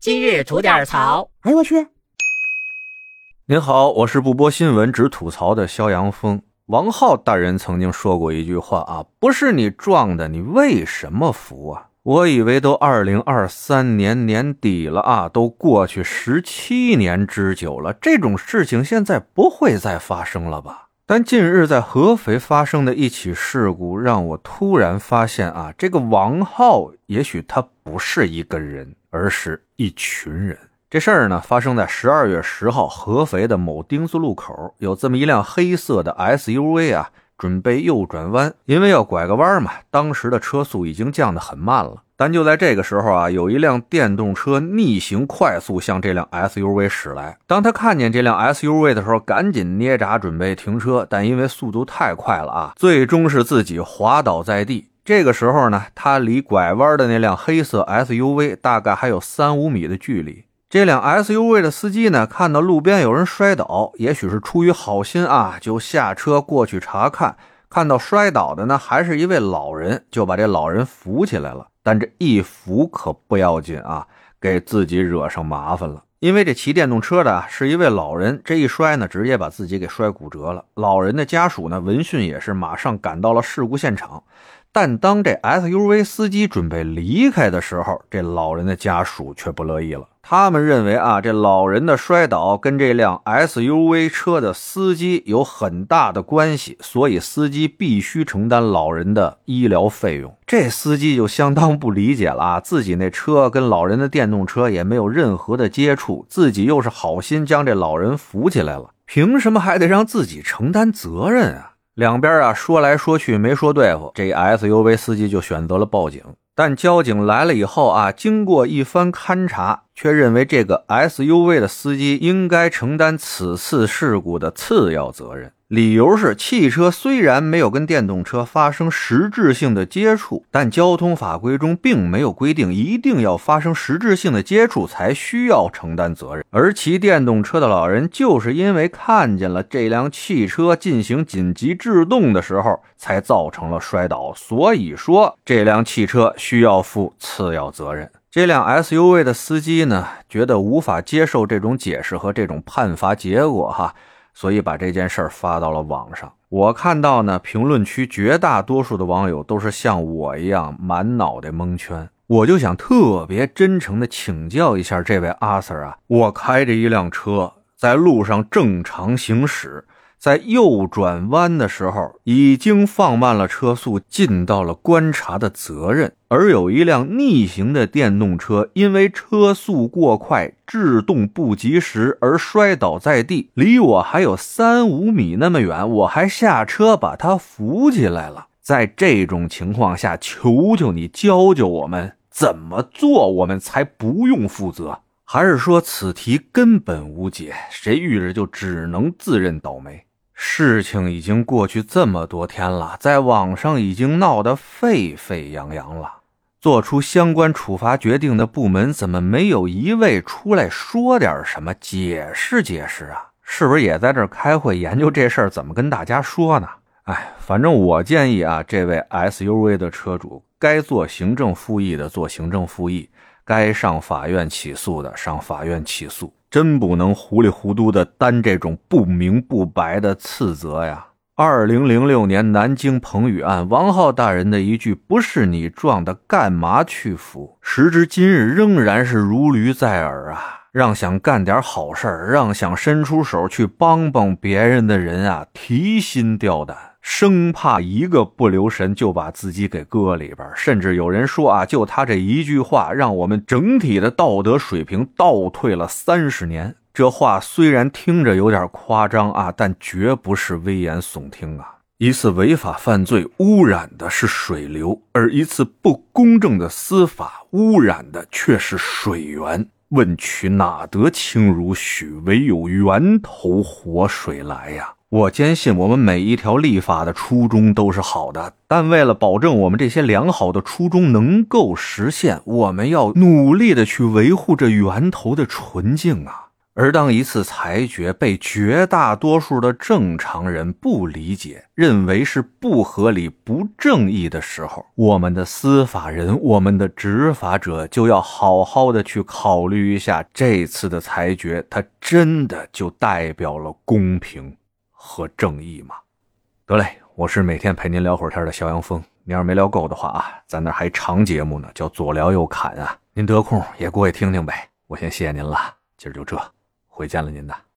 今日吐点槽。哎呦我去！您好，我是不播新闻只吐槽的肖阳峰。王浩大人曾经说过一句话啊，不是你撞的，你为什么扶啊？我以为都二零二三年年底了啊，都过去十七年之久了，这种事情现在不会再发生了吧？但近日在合肥发生的一起事故，让我突然发现啊，这个王浩也许他不是一个人，而是一群人。这事儿呢，发生在十二月十号，合肥的某丁字路口，有这么一辆黑色的 SUV 啊，准备右转弯，因为要拐个弯嘛，当时的车速已经降得很慢了。但就在这个时候啊，有一辆电动车逆行快速向这辆 SUV 驶来。当他看见这辆 SUV 的时候，赶紧捏闸准备停车，但因为速度太快了啊，最终是自己滑倒在地。这个时候呢，他离拐弯的那辆黑色 SUV 大概还有三五米的距离。这辆 SUV 的司机呢，看到路边有人摔倒，也许是出于好心啊，就下车过去查看。看到摔倒的呢，还是一位老人，就把这老人扶起来了。但这一扶可不要紧啊，给自己惹上麻烦了。因为这骑电动车的是一位老人，这一摔呢，直接把自己给摔骨折了。老人的家属呢，闻讯也是马上赶到了事故现场。但当这 SUV 司机准备离开的时候，这老人的家属却不乐意了。他们认为啊，这老人的摔倒跟这辆 SUV 车的司机有很大的关系，所以司机必须承担老人的医疗费用。这司机就相当不理解了啊，自己那车跟老人的电动车也没有任何的接触，自己又是好心将这老人扶起来了，凭什么还得让自己承担责任啊？两边啊说来说去没说对付，这 SUV 司机就选择了报警。但交警来了以后啊，经过一番勘查，却认为这个 SUV 的司机应该承担此次事故的次要责任。理由是，汽车虽然没有跟电动车发生实质性的接触，但交通法规中并没有规定一定要发生实质性的接触才需要承担责任。而骑电动车的老人就是因为看见了这辆汽车进行紧急制动的时候，才造成了摔倒，所以说这辆汽车需要负次要责任。这辆 SUV 的司机呢，觉得无法接受这种解释和这种判罚结果，哈。所以把这件事儿发到了网上。我看到呢，评论区绝大多数的网友都是像我一样满脑袋蒙圈。我就想特别真诚的请教一下这位阿 Sir 啊，我开着一辆车在路上正常行驶。在右转弯的时候，已经放慢了车速，尽到了观察的责任。而有一辆逆行的电动车，因为车速过快，制动不及时而摔倒在地，离我还有三五米那么远，我还下车把他扶起来了。在这种情况下，求求你教教我们怎么做，我们才不用负责？还是说此题根本无解，谁遇着就只能自认倒霉？事情已经过去这么多天了，在网上已经闹得沸沸扬扬了。做出相关处罚决定的部门怎么没有一位出来说点什么，解释解释啊？是不是也在这开会研究这事儿怎么跟大家说呢？哎，反正我建议啊，这位 SUV 的车主该做行政复议的做行政复议，该上法院起诉的上法院起诉。真不能糊里糊涂的担这种不明不白的次责呀！二零零六年南京彭宇案，王浩大人的一句“不是你撞的，干嘛去扶”，时至今日仍然是如驴在耳啊！让想干点好事儿，让想伸出手去帮帮别人的人啊，提心吊胆。生怕一个不留神就把自己给搁里边，甚至有人说啊，就他这一句话，让我们整体的道德水平倒退了三十年。这话虽然听着有点夸张啊，但绝不是危言耸听啊！一次违法犯罪污染的是水流，而一次不公正的司法污染的却是水源。问渠哪得清如许？唯有源头活水来呀！我坚信，我们每一条立法的初衷都是好的，但为了保证我们这些良好的初衷能够实现，我们要努力的去维护这源头的纯净啊！而当一次裁决被绝大多数的正常人不理解，认为是不合理、不正义的时候，我们的司法人、我们的执法者就要好好的去考虑一下，这次的裁决，它真的就代表了公平和正义吗？得嘞，我是每天陪您聊会儿天的肖阳峰。您要是没聊够的话啊，咱那还长节目呢，叫左聊右侃啊，您得空也过去听听呗。我先谢谢您了，今儿就这。回见了您的。